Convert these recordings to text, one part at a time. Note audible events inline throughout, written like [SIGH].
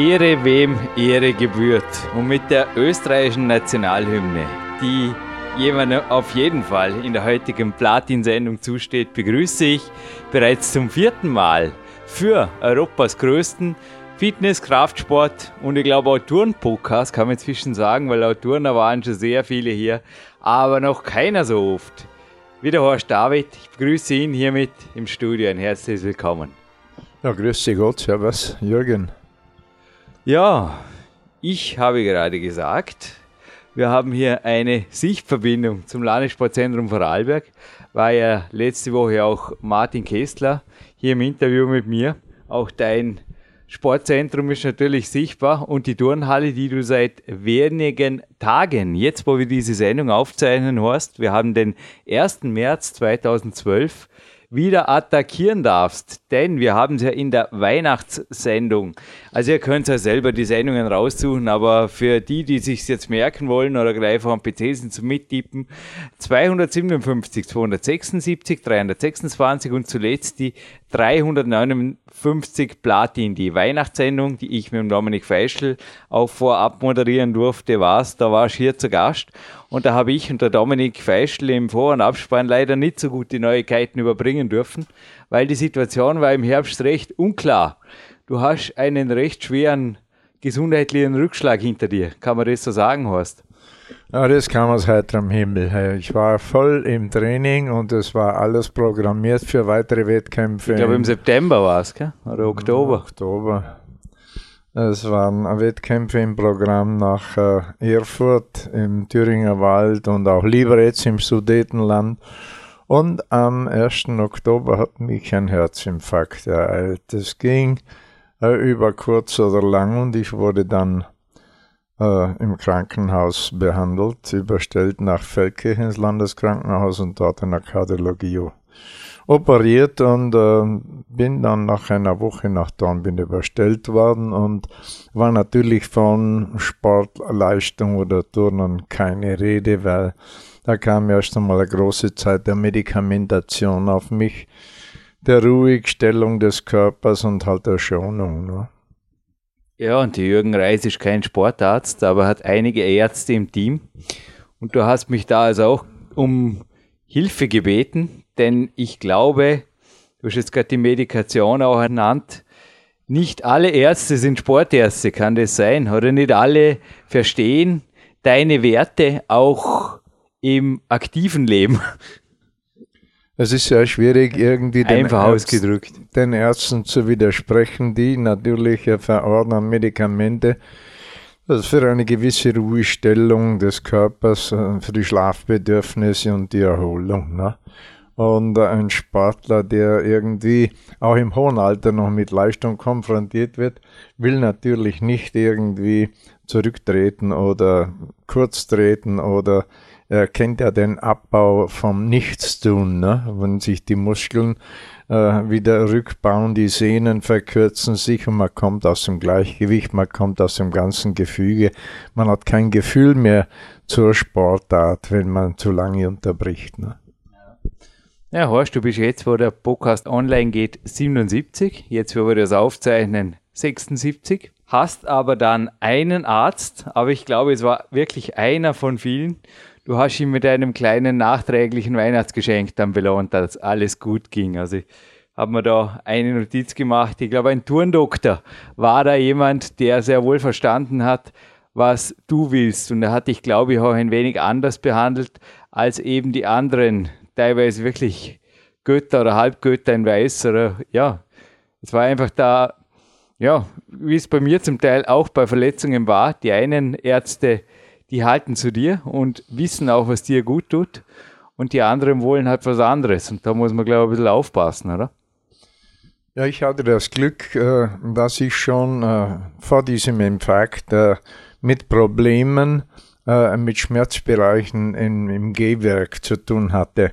Ehre wem Ehre gebührt. Und mit der österreichischen Nationalhymne, die jemandem auf jeden Fall in der heutigen Platin-Sendung zusteht, begrüße ich bereits zum vierten Mal für Europas größten Fitness, Kraftsport und ich glaube Autoren-Podcast, kann man inzwischen sagen, weil Autoren, da waren schon sehr viele hier, aber noch keiner so oft. Wie der Horst David, ich begrüße ihn hiermit im Studio. Ein herzliches Willkommen. Ja, grüße Gott, servus, Jürgen. Ja, ich habe gerade gesagt, wir haben hier eine Sichtverbindung zum Landessportzentrum Vorarlberg. War ja letzte Woche auch Martin Kessler hier im Interview mit mir. Auch dein Sportzentrum ist natürlich sichtbar und die Turnhalle, die du seit wenigen Tagen, jetzt wo wir diese Sendung aufzeichnen, Horst, wir haben den 1. März 2012, wieder attackieren darfst. Denn wir haben es ja in der Weihnachtssendung. Also ihr könnt ja selber die Sendungen raussuchen, aber für die, die sich jetzt merken wollen oder gleich am PC sind zum Mittippen, 257, 276, 326 und zuletzt die 359 Platin. Die Weihnachtssendung, die ich mit dem Dominik Feischl auch vorab moderieren durfte, war's. Da warst du hier zu Gast. Und da habe ich und der Dominik Feischl im Vor- und Abspann leider nicht so gut die Neuigkeiten überbringen dürfen, weil die Situation war im Herbst recht unklar. Du hast einen recht schweren gesundheitlichen Rückschlag hinter dir. Kann man das so sagen, Horst? Ja, das kam aus heiterem Himmel. Ich war voll im Training und es war alles programmiert für weitere Wettkämpfe. Ich glaube im September war es, oder Oktober? Oktober. Es waren Wettkämpfe im Programm nach äh, Erfurt, im Thüringer Wald und auch Liberec im Sudetenland. Und am 1. Oktober hat mich ein Herzinfarkt ereilt. Es ging äh, über kurz oder lang und ich wurde dann äh, im Krankenhaus behandelt, überstellt nach Feldkirch ins Landeskrankenhaus und dort in der Kardiologie operiert und äh, bin dann nach einer Woche nach Dornbirn überstellt worden und war natürlich von Sportleistung oder Turnen keine Rede, weil da kam erst einmal eine große Zeit der Medikamentation auf mich, der Ruhigstellung des Körpers und halt der Schonung. Ne? Ja, und die Jürgen Reis ist kein Sportarzt, aber hat einige Ärzte im Team. Und du hast mich da also auch um Hilfe gebeten, denn ich glaube, du hast jetzt gerade die Medikation auch ernannt, nicht alle Ärzte sind Sportärzte, kann das sein? Oder nicht alle verstehen deine Werte auch im aktiven Leben? [LAUGHS] Es ist sehr schwierig, irgendwie den, ausgedrückt. den Ärzten zu widersprechen, die natürlich verordnen Medikamente das für eine gewisse Ruhestellung des Körpers, äh, für die Schlafbedürfnisse und die Erholung. Ne? Und ein Sportler, der irgendwie auch im hohen Alter noch mit Leistung konfrontiert wird, will natürlich nicht irgendwie zurücktreten oder kurz treten oder er kennt ja den Abbau vom Nichtstun, ne? wenn sich die Muskeln äh, wieder rückbauen, die Sehnen verkürzen sich und man kommt aus dem Gleichgewicht, man kommt aus dem ganzen Gefüge, man hat kein Gefühl mehr zur Sportart, wenn man zu lange unterbricht. Ne? Ja, Horst, du bist jetzt, wo der Podcast online geht, 77, jetzt, wo wir das aufzeichnen, 76 hast aber dann einen Arzt, aber ich glaube, es war wirklich einer von vielen, du hast ihn mit einem kleinen nachträglichen Weihnachtsgeschenk dann belohnt, dass alles gut ging. Also ich habe mir da eine Notiz gemacht. Ich glaube, ein Turndoktor war da jemand, der sehr wohl verstanden hat, was du willst. Und er hat dich, glaube ich, auch ein wenig anders behandelt als eben die anderen, teilweise wirklich Götter oder Halbgötter in Weiß oder ja, es war einfach da, ja, wie es bei mir zum Teil auch bei Verletzungen war. Die einen Ärzte, die halten zu dir und wissen auch, was dir gut tut und die anderen wollen halt was anderes und da muss man, glaube ich, ein bisschen aufpassen, oder? Ja, ich hatte das Glück, äh, dass ich schon äh, vor diesem Infarkt äh, mit Problemen mit Schmerzbereichen im, im Gehwerk zu tun hatte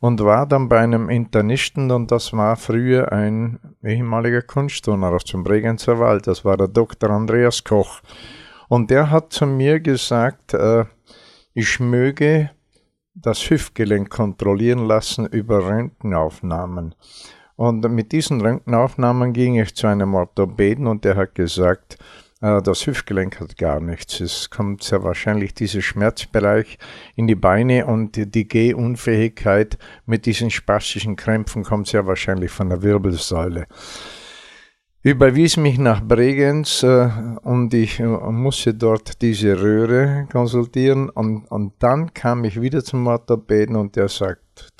und war dann bei einem Internisten und das war früher ein ehemaliger Kunstturner aus dem Bregenzer Wald, das war der Dr. Andreas Koch und der hat zu mir gesagt, ich möge das Hüftgelenk kontrollieren lassen über Röntgenaufnahmen. Und mit diesen Röntgenaufnahmen ging ich zu einem Orthopäden und der hat gesagt, äh, das Hüftgelenk hat gar nichts. Es kommt sehr wahrscheinlich dieser Schmerzbereich in die Beine und die Gehunfähigkeit mit diesen spastischen Krämpfen kommt sehr wahrscheinlich von der Wirbelsäule. Überwies mich nach Bregenz äh, und ich äh, musste dort diese Röhre konsultieren und, und dann kam ich wieder zum Orthopäden und der sagt,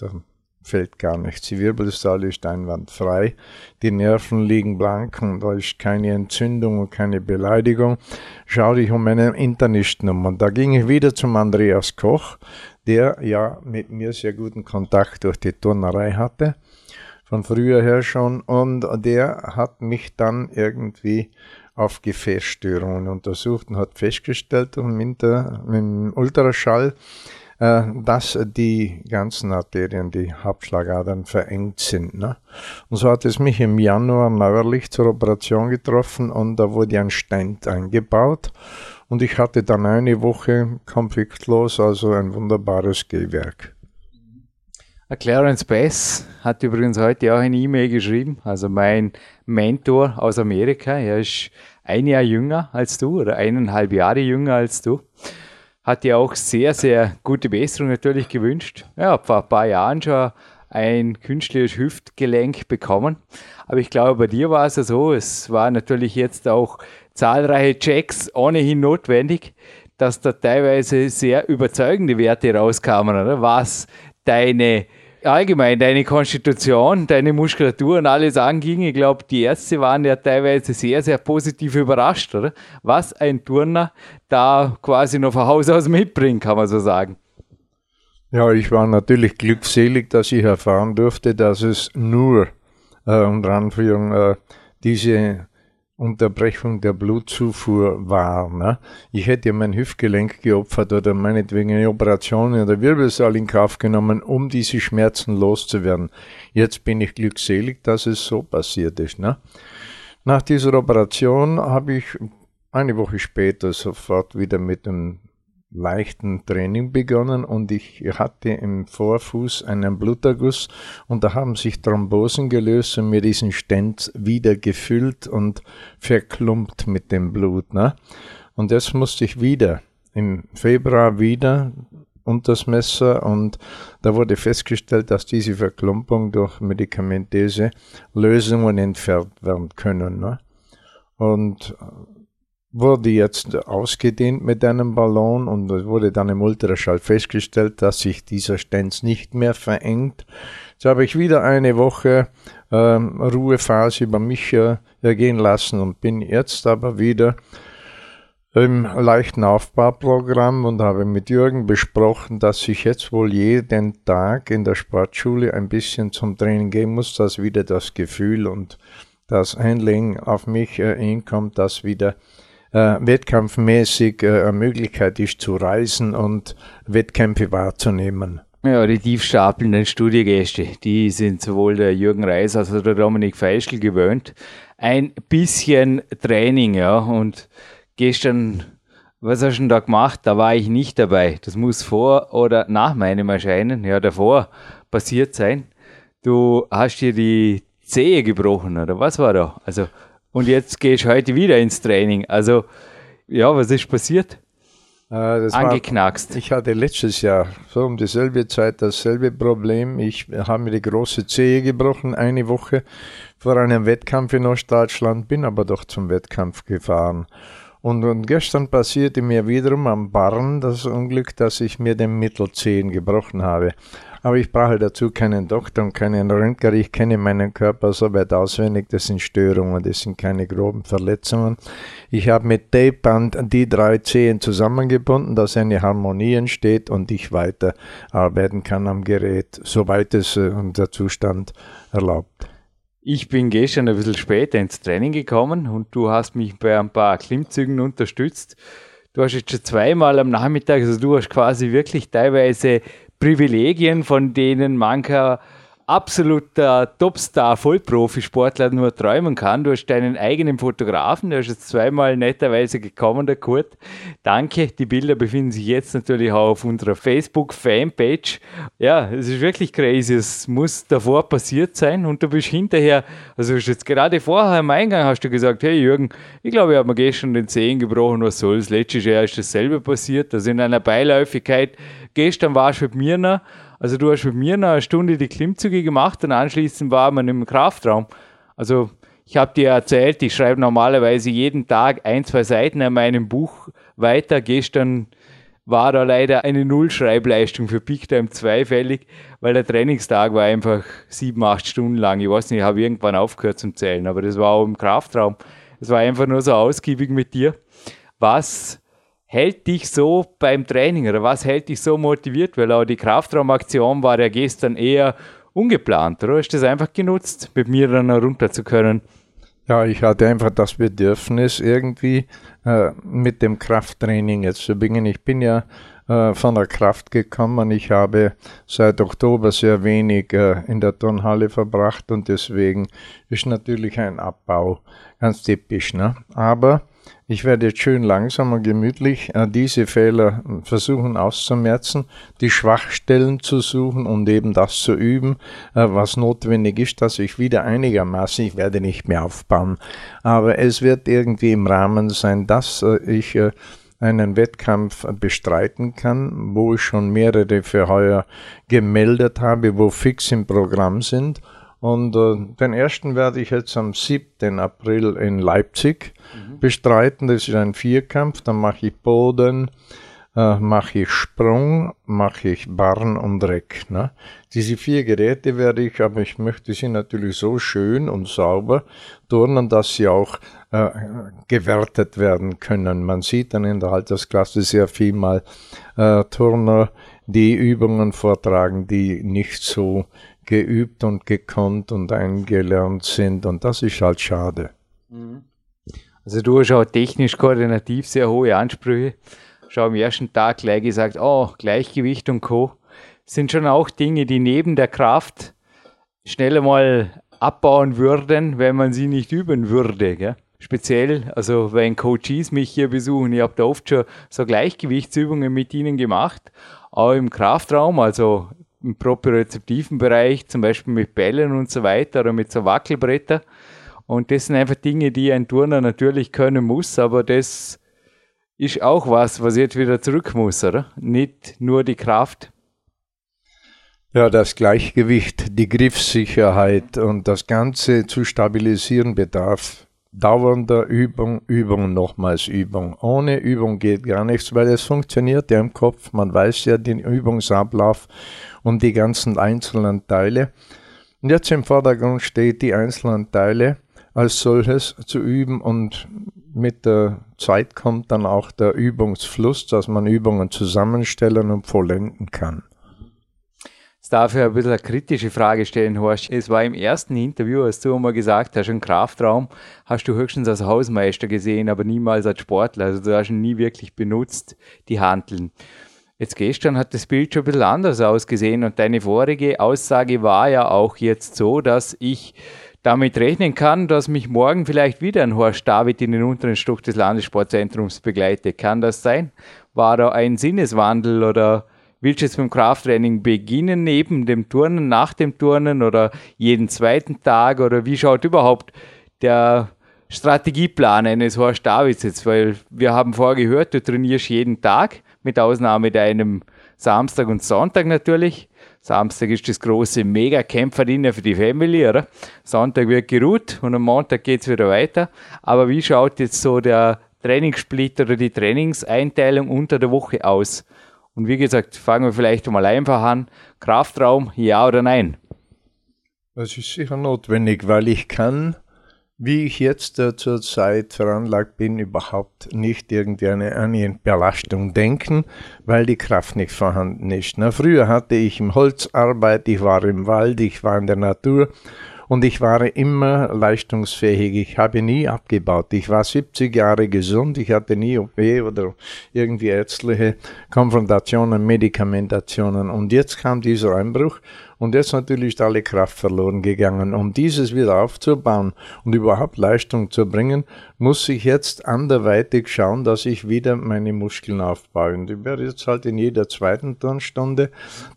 fällt gar nichts. Die Wirbelsäule ist einwandfrei, die Nerven liegen blank und da ist keine Entzündung und keine Beleidigung. Schau dich um einen Internisten um. Und da ging ich wieder zum Andreas Koch, der ja mit mir sehr guten Kontakt durch die Turnerei hatte, von früher her schon, und der hat mich dann irgendwie auf Gefäßstörungen untersucht und hat festgestellt, mit dem Ultraschall, äh, dass die ganzen Arterien, die Hauptschlagadern verengt sind. Ne? Und so hat es mich im Januar neuerlich zur Operation getroffen und da wurde ein Stent eingebaut. Und ich hatte dann eine Woche konfliktlos, also ein wunderbares Gehwerk. Clarence Bass hat übrigens heute auch eine E-Mail geschrieben, also mein Mentor aus Amerika. Er ist ein Jahr jünger als du oder eineinhalb Jahre jünger als du hat dir auch sehr, sehr gute Besserung natürlich gewünscht. Ja, vor ein paar Jahren schon ein künstliches Hüftgelenk bekommen. Aber ich glaube, bei dir war es ja so, es war natürlich jetzt auch zahlreiche Checks ohnehin notwendig, dass da teilweise sehr überzeugende Werte rauskamen, oder? Was deine allgemein deine Konstitution, deine Muskulatur und alles anging. Ich glaube, die Ärzte waren ja teilweise sehr, sehr positiv überrascht, oder? Was ein Turner da quasi noch von Haus aus mitbringt, kann man so sagen. Ja, ich war natürlich glückselig, dass ich erfahren durfte, dass es nur äh, unter Anführung äh, diese Unterbrechung der Blutzufuhr war. Ne? Ich hätte mein Hüftgelenk geopfert oder meinetwegen eine Operation in der Wirbelsäule in Kauf genommen, um diese Schmerzen loszuwerden. Jetzt bin ich glückselig, dass es so passiert ist. Ne? Nach dieser Operation habe ich eine Woche später sofort wieder mit dem leichten Training begonnen und ich hatte im Vorfuß einen Bluterguss und da haben sich Thrombosen gelöst und mir diesen Stent wieder gefüllt und verklumpt mit dem Blut. Ne? Und jetzt musste ich wieder im Februar wieder unter das Messer und da wurde festgestellt, dass diese Verklumpung durch medikamentöse Lösungen entfernt werden können. Ne? Und wurde jetzt ausgedehnt mit einem Ballon und es wurde dann im Ultraschall festgestellt, dass sich dieser Stenz nicht mehr verengt. Jetzt habe ich wieder eine Woche ähm, Ruhephase über mich äh, ergehen lassen und bin jetzt aber wieder im leichten Aufbauprogramm und habe mit Jürgen besprochen, dass ich jetzt wohl jeden Tag in der Sportschule ein bisschen zum Training gehen muss, dass wieder das Gefühl und das Handling auf mich äh, hinkommt, dass wieder äh, wettkampfmäßig äh, eine Möglichkeit ist zu reisen und Wettkämpfe wahrzunehmen. Ja, die tiefstapelnden Studiegäste, die sind sowohl der Jürgen Reis als auch der Dominik Feischl gewöhnt. Ein bisschen Training, ja, und gestern, was hast du denn da gemacht? Da war ich nicht dabei. Das muss vor oder nach meinem Erscheinen, ja, davor passiert sein. Du hast dir die Zehe gebrochen, oder was war da? Also, und jetzt gehst du heute wieder ins Training. Also, ja, was ist passiert? Äh, Angeknackst. War, ich hatte letztes Jahr so um dieselbe Zeit dasselbe Problem. Ich habe mir die große Zehe gebrochen, eine Woche vor einem Wettkampf in Ostdeutschland, bin aber doch zum Wettkampf gefahren. Und, und gestern passierte mir wiederum am Barren das Unglück, dass ich mir den Mittelzehen gebrochen habe. Aber ich brauche dazu keinen Doktor und keinen Röntger. Ich kenne meinen Körper so weit auswendig. Das sind Störungen, das sind keine groben Verletzungen. Ich habe mit Tapeband die drei Zehen zusammengebunden, dass eine Harmonie entsteht und ich weiter arbeiten kann am Gerät, soweit es äh, der Zustand erlaubt. Ich bin gestern ein bisschen später ins Training gekommen und du hast mich bei ein paar Klimmzügen unterstützt. Du hast jetzt schon zweimal am Nachmittag, also du hast quasi wirklich teilweise Privilegien, von denen mancher absoluter Topstar, Vollprofisportler nur träumen kann. Du hast deinen eigenen Fotografen, der ist jetzt zweimal netterweise gekommen, der Kurt. Danke, die Bilder befinden sich jetzt natürlich auch auf unserer Facebook-Fanpage. Ja, es ist wirklich crazy, es muss davor passiert sein und du bist hinterher, also hast jetzt gerade vorher im Eingang hast du gesagt, hey Jürgen, ich glaube, ich habe mir gestern den Zehen gebrochen, was soll's, letztes Jahr ist dasselbe passiert, also in einer Beiläufigkeit, gestern warst du mit mir noch, also du hast mit mir eine Stunde die Klimmzüge gemacht und anschließend war man im Kraftraum. Also ich habe dir erzählt, ich schreibe normalerweise jeden Tag ein, zwei Seiten an meinem Buch weiter. Gestern war da leider eine Nullschreibleistung für Big Time zweifällig, weil der Trainingstag war einfach sieben, acht Stunden lang. Ich weiß nicht, ich habe irgendwann aufgehört zum Zählen, aber das war auch im Kraftraum. Es war einfach nur so ausgiebig mit dir. Was hält dich so beim Training oder was hält dich so motiviert? Weil auch die Kraftraumaktion war ja gestern eher ungeplant, oder? Hast du das einfach genutzt, mit mir dann runter zu können? Ja, ich hatte einfach das Bedürfnis, irgendwie äh, mit dem Krafttraining jetzt zu beginnen. Ich bin ja äh, von der Kraft gekommen. Ich habe seit Oktober sehr wenig äh, in der Turnhalle verbracht und deswegen ist natürlich ein Abbau ganz typisch. Ne? Aber ich werde jetzt schön langsam und gemütlich äh, diese Fehler versuchen auszumerzen, die Schwachstellen zu suchen und eben das zu üben, äh, was notwendig ist, dass ich wieder einigermaßen, ich werde nicht mehr aufbauen, aber es wird irgendwie im Rahmen sein, dass äh, ich einen Wettkampf bestreiten kann, wo ich schon mehrere für heuer gemeldet habe, wo fix im Programm sind und äh, den ersten werde ich jetzt am 7. April in Leipzig mhm. bestreiten. Das ist ein Vierkampf. Dann mache ich Boden, äh, mache ich Sprung, mache ich Barn und Reck. Ne? Diese vier Geräte werde ich, aber ich möchte sie natürlich so schön und sauber turnen, dass sie auch äh, gewertet werden können. Man sieht dann in der Altersklasse sehr viel mal äh, Turner, die Übungen vortragen, die nicht so geübt und gekonnt und eingelernt sind und das ist halt schade. Mhm. Also du hast auch technisch koordinativ sehr hohe Ansprüche. Schau am ersten Tag gleich gesagt, oh, Gleichgewicht und Co. sind schon auch Dinge, die neben der Kraft schneller mal abbauen würden, wenn man sie nicht üben würde. Gell? Speziell, also wenn Coaches mich hier besuchen, ich habe da oft schon so Gleichgewichtsübungen mit ihnen gemacht, auch im Kraftraum, also im propriozeptiven Bereich, zum Beispiel mit Bällen und so weiter oder mit so Wackelbretter. Und das sind einfach Dinge, die ein Turner natürlich können muss, aber das ist auch was, was jetzt wieder zurück muss, oder? Nicht nur die Kraft. Ja, das Gleichgewicht, die Griffsicherheit und das Ganze zu stabilisieren bedarf dauernder Übung, Übung, nochmals Übung. Ohne Übung geht gar nichts, weil es funktioniert ja im Kopf. Man weiß ja den Übungsablauf und die ganzen einzelnen Teile. Und jetzt im Vordergrund steht, die einzelnen Teile als solches zu üben und mit der Zeit kommt dann auch der Übungsfluss, dass man Übungen zusammenstellen und vollenden kann. Jetzt darf ich ein bisschen eine kritische Frage stellen, Horst. Es war im ersten Interview, als du einmal gesagt hast, im Kraftraum hast du höchstens als Hausmeister gesehen, aber niemals als Sportler. Also du hast ihn nie wirklich benutzt, die Handeln. Jetzt gestern hat das Bild schon ein bisschen anders ausgesehen und deine vorige Aussage war ja auch jetzt so, dass ich damit rechnen kann, dass mich morgen vielleicht wieder ein Horst David in den unteren Stock des Landessportzentrums begleitet. Kann das sein? War da ein Sinneswandel oder Willst du jetzt mit dem Krafttraining beginnen, neben dem Turnen, nach dem Turnen oder jeden zweiten Tag? Oder wie schaut überhaupt der Strategieplan eines Horst Davids jetzt? Weil wir haben vorher gehört, du trainierst jeden Tag, mit Ausnahme deinem Samstag und Sonntag natürlich. Samstag ist das große Mega-Kämpferdiener für die Family, oder? Sonntag wird geruht und am Montag geht es wieder weiter. Aber wie schaut jetzt so der Trainingssplit oder die Trainingseinteilung unter der Woche aus? Und wie gesagt, fangen wir vielleicht mal einfach an. Kraftraum, ja oder nein? Das ist sicher notwendig, weil ich kann, wie ich jetzt äh, zurzeit veranlagt bin, überhaupt nicht irgendwie eine, eine Belastung denken, weil die Kraft nicht vorhanden ist. Na, früher hatte ich im Holzarbeit, ich war im Wald, ich war in der Natur und ich war immer leistungsfähig. Ich habe nie abgebaut. Ich war 70 Jahre gesund. Ich hatte nie OP oder irgendwie ärztliche Konfrontationen, Medikamentationen. Und jetzt kam dieser Einbruch und jetzt natürlich ist alle Kraft verloren gegangen. Um dieses wieder aufzubauen und überhaupt Leistung zu bringen, muss ich jetzt anderweitig schauen, dass ich wieder meine Muskeln aufbaue. Und ich werde jetzt halt in jeder zweiten Turnstunde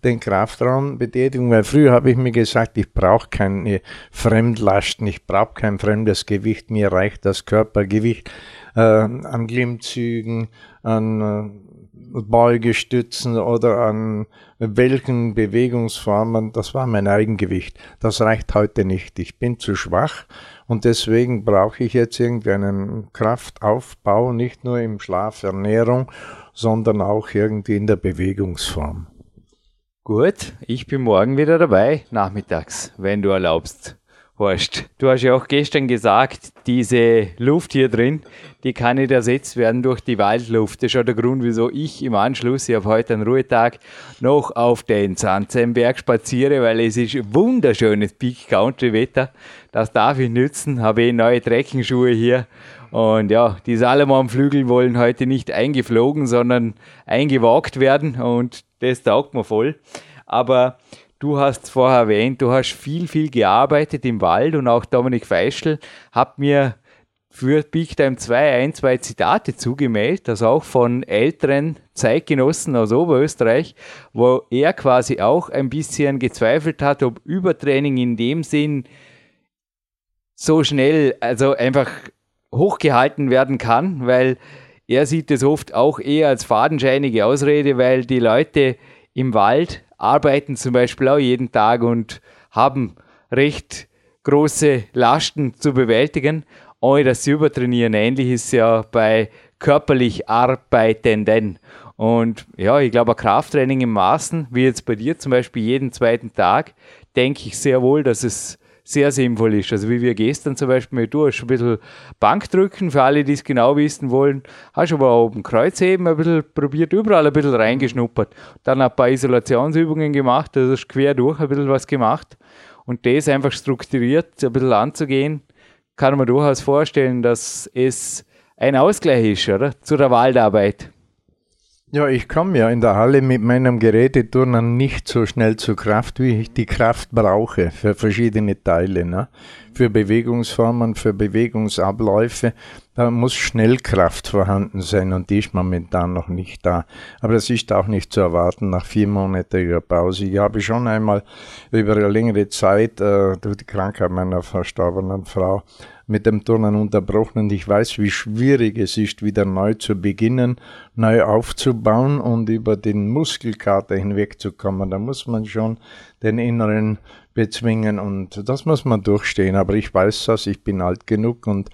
den Kraftraum betätigen, weil früher habe ich mir gesagt, ich brauche keine Fremdlasten, ich brauche kein fremdes Gewicht, mir reicht das Körpergewicht äh, an Glimmzügen, an äh, Beugestützen oder an welchen Bewegungsformen, das war mein Eigengewicht. Das reicht heute nicht. Ich bin zu schwach und deswegen brauche ich jetzt irgendwie einen Kraftaufbau, nicht nur im Schlaf, Ernährung, sondern auch irgendwie in der Bewegungsform. Gut, ich bin morgen wieder dabei, nachmittags, wenn du erlaubst. Horst, du hast ja auch gestern gesagt, diese Luft hier drin, die kann nicht ersetzt werden durch die Waldluft. Das ist auch der Grund, wieso ich im Anschluss, ich habe heute einen Ruhetag, noch auf den Sandzenberg spaziere, weil es ist wunderschönes Peak Country Wetter. Das darf ich nützen, habe eh neue Trekkingschuhe hier. Und ja, die Salomon-Flügel wollen heute nicht eingeflogen, sondern eingewagt werden und das taugt mir voll. Aber Du hast vorher erwähnt, du hast viel, viel gearbeitet im Wald und auch Dominik Feischl hat mir für Big Time 2 ein, zwei Zitate zugemeldet, das auch von älteren Zeitgenossen aus Oberösterreich, wo er quasi auch ein bisschen gezweifelt hat, ob Übertraining in dem Sinn so schnell, also einfach hochgehalten werden kann, weil er sieht es oft auch eher als fadenscheinige Ausrede, weil die Leute im Wald arbeiten zum Beispiel auch jeden Tag und haben recht große Lasten zu bewältigen, ohne dass sie übertrainieren. Ähnlich ist ja bei körperlich Arbeitenden. Und ja, ich glaube, Krafttraining im Maßen, wie jetzt bei dir zum Beispiel jeden zweiten Tag, denke ich sehr wohl, dass es sehr sinnvoll ist. Also wie wir gestern zum Beispiel, du hast ein bisschen Bankdrücken, für alle, die es genau wissen wollen, hast aber oben Kreuzheben ein bisschen probiert, überall ein bisschen reingeschnuppert. Dann ein paar Isolationsübungen gemacht, also hast quer durch ein bisschen was gemacht. Und das einfach strukturiert ein bisschen anzugehen, kann man durchaus vorstellen, dass es ein Ausgleich ist, oder? Zu der Waldarbeit. Ja, ich komme ja in der Halle mit meinem Geräteturnen nicht so schnell zur Kraft, wie ich die Kraft brauche für verschiedene Teile. Ne? Für Bewegungsformen, für Bewegungsabläufe, da muss Schnellkraft vorhanden sein und die ist momentan noch nicht da. Aber das ist auch nicht zu erwarten nach viermonatiger Pause. Ich habe schon einmal über eine längere Zeit äh, durch die Krankheit meiner verstorbenen Frau mit dem Turnen unterbrochen und ich weiß, wie schwierig es ist, wieder neu zu beginnen, neu aufzubauen und über den Muskelkater hinwegzukommen. Da muss man schon den inneren bezwingen und das muss man durchstehen. Aber ich weiß das, ich bin alt genug und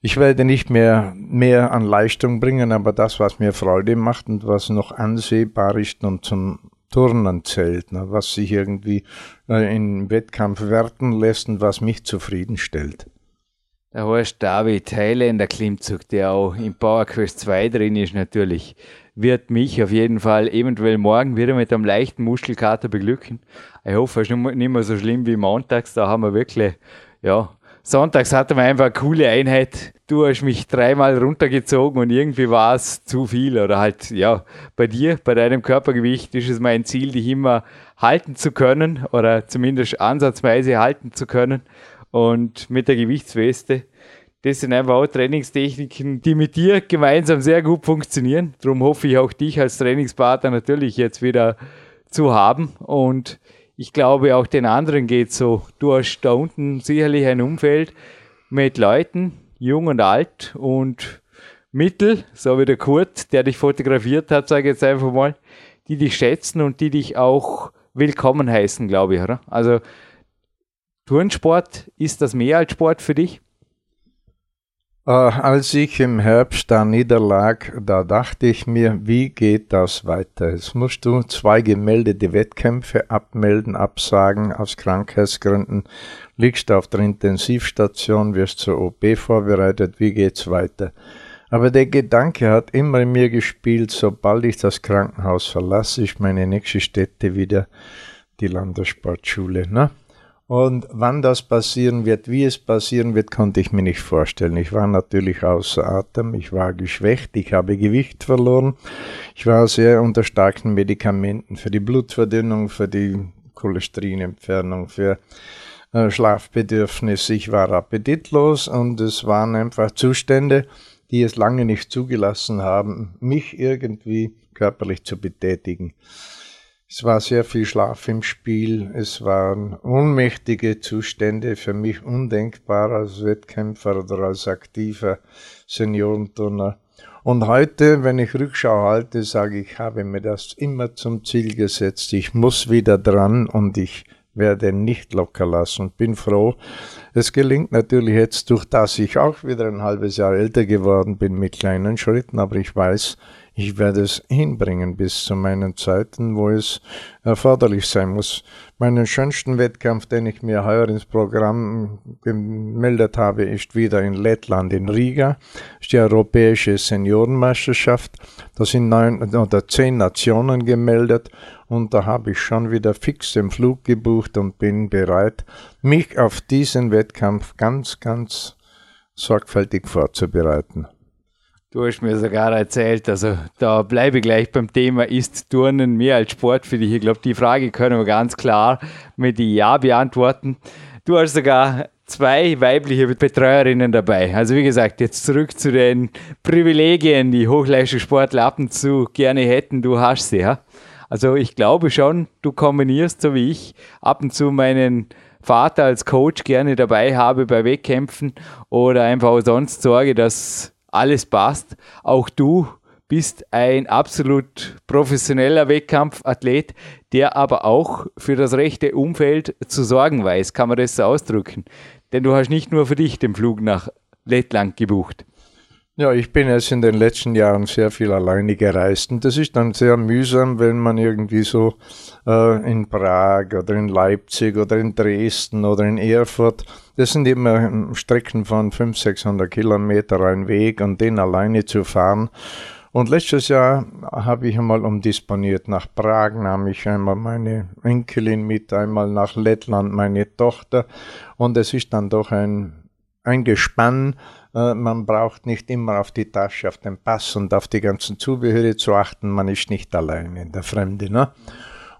ich werde nicht mehr mehr an Leistung bringen, aber das, was mir Freude macht und was noch ansehbar ist und zum Turnen zählt, ne, was sich irgendwie äh, im Wettkampf werten lässt und was mich zufriedenstellt. Der heißt David Highlander Klimmzug, der auch im Power Quest 2 drin ist natürlich, wird mich auf jeden Fall eventuell morgen wieder mit einem leichten Muskelkater beglücken. Ich hoffe, es ist nicht mehr so schlimm wie montags. Da haben wir wirklich, ja, sonntags hatten wir einfach eine coole Einheit. Du hast mich dreimal runtergezogen und irgendwie war es zu viel. Oder halt, ja, bei dir, bei deinem Körpergewicht ist es mein Ziel, dich immer halten zu können oder zumindest ansatzweise halten zu können und mit der Gewichtsweste. Das sind einfach auch Trainingstechniken, die mit dir gemeinsam sehr gut funktionieren. Darum hoffe ich auch dich als Trainingspartner natürlich jetzt wieder zu haben. Und ich glaube, auch den anderen geht so. Du hast da unten sicherlich ein Umfeld mit Leuten, jung und alt und mittel, so wie der Kurt, der dich fotografiert hat, sage ich jetzt einfach mal, die dich schätzen und die dich auch willkommen heißen, glaube ich, oder? Also Turnsport, ist das mehr als Sport für dich? Äh, als ich im Herbst da niederlag, da dachte ich mir, wie geht das weiter? Jetzt musst du zwei gemeldete Wettkämpfe abmelden, absagen aus Krankheitsgründen, liegst auf der Intensivstation, wirst zur OP vorbereitet, wie geht's weiter? Aber der Gedanke hat immer in mir gespielt, sobald ich das Krankenhaus verlasse, ist meine nächste Stätte wieder die Landessportschule. Ne? Und wann das passieren wird, wie es passieren wird, konnte ich mir nicht vorstellen. Ich war natürlich außer Atem, ich war geschwächt, ich habe Gewicht verloren, ich war sehr unter starken Medikamenten für die Blutverdünnung, für die Cholesterinentfernung, für äh, Schlafbedürfnis. Ich war appetitlos und es waren einfach Zustände, die es lange nicht zugelassen haben, mich irgendwie körperlich zu betätigen. Es war sehr viel Schlaf im Spiel. Es waren ohnmächtige Zustände, für mich undenkbar als Wettkämpfer oder als aktiver Seniorenturner. Und heute, wenn ich Rückschau halte, sage ich, habe mir das immer zum Ziel gesetzt. Ich muss wieder dran und ich werde nicht locker lassen. Bin froh. Es gelingt natürlich jetzt, durch das ich auch wieder ein halbes Jahr älter geworden bin mit kleinen Schritten, aber ich weiß, ich werde es hinbringen bis zu meinen Zeiten, wo es erforderlich sein muss. Meinen schönsten Wettkampf, den ich mir heuer ins Programm gemeldet habe, ist wieder in Lettland, in Riga. Ist die europäische Seniorenmeisterschaft. Da sind neun oder zehn Nationen gemeldet und da habe ich schon wieder fix den Flug gebucht und bin bereit, mich auf diesen Wettkampf ganz, ganz sorgfältig vorzubereiten. Du hast mir sogar erzählt, also da bleibe ich gleich beim Thema, ist Turnen mehr als Sport für dich? Ich glaube, die Frage können wir ganz klar mit Ja beantworten. Du hast sogar zwei weibliche Betreuerinnen dabei. Also wie gesagt, jetzt zurück zu den Privilegien, die Hochleistungssportler ab und zu gerne hätten. Du hast sie, ja? Also ich glaube schon, du kombinierst, so wie ich, ab und zu meinen Vater als Coach gerne dabei habe bei Wettkämpfen oder einfach auch sonst sorge, dass alles passt. Auch du bist ein absolut professioneller Wettkampfathlet, der aber auch für das rechte Umfeld zu sorgen weiß, kann man das so ausdrücken. Denn du hast nicht nur für dich den Flug nach Lettland gebucht. Ja, ich bin jetzt in den letzten Jahren sehr viel alleine gereist und das ist dann sehr mühsam, wenn man irgendwie so äh, in Prag oder in Leipzig oder in Dresden oder in Erfurt, das sind immer Strecken von 500, 600 Kilometer ein Weg und den alleine zu fahren. Und letztes Jahr habe ich einmal umdisponiert. Nach Prag nahm ich einmal meine Enkelin mit, einmal nach Lettland meine Tochter. Und es ist dann doch ein, ein Gespann, äh, man braucht nicht immer auf die Tasche, auf den Pass und auf die ganzen Zubehöre zu achten. Man ist nicht allein in der Fremde. Ne?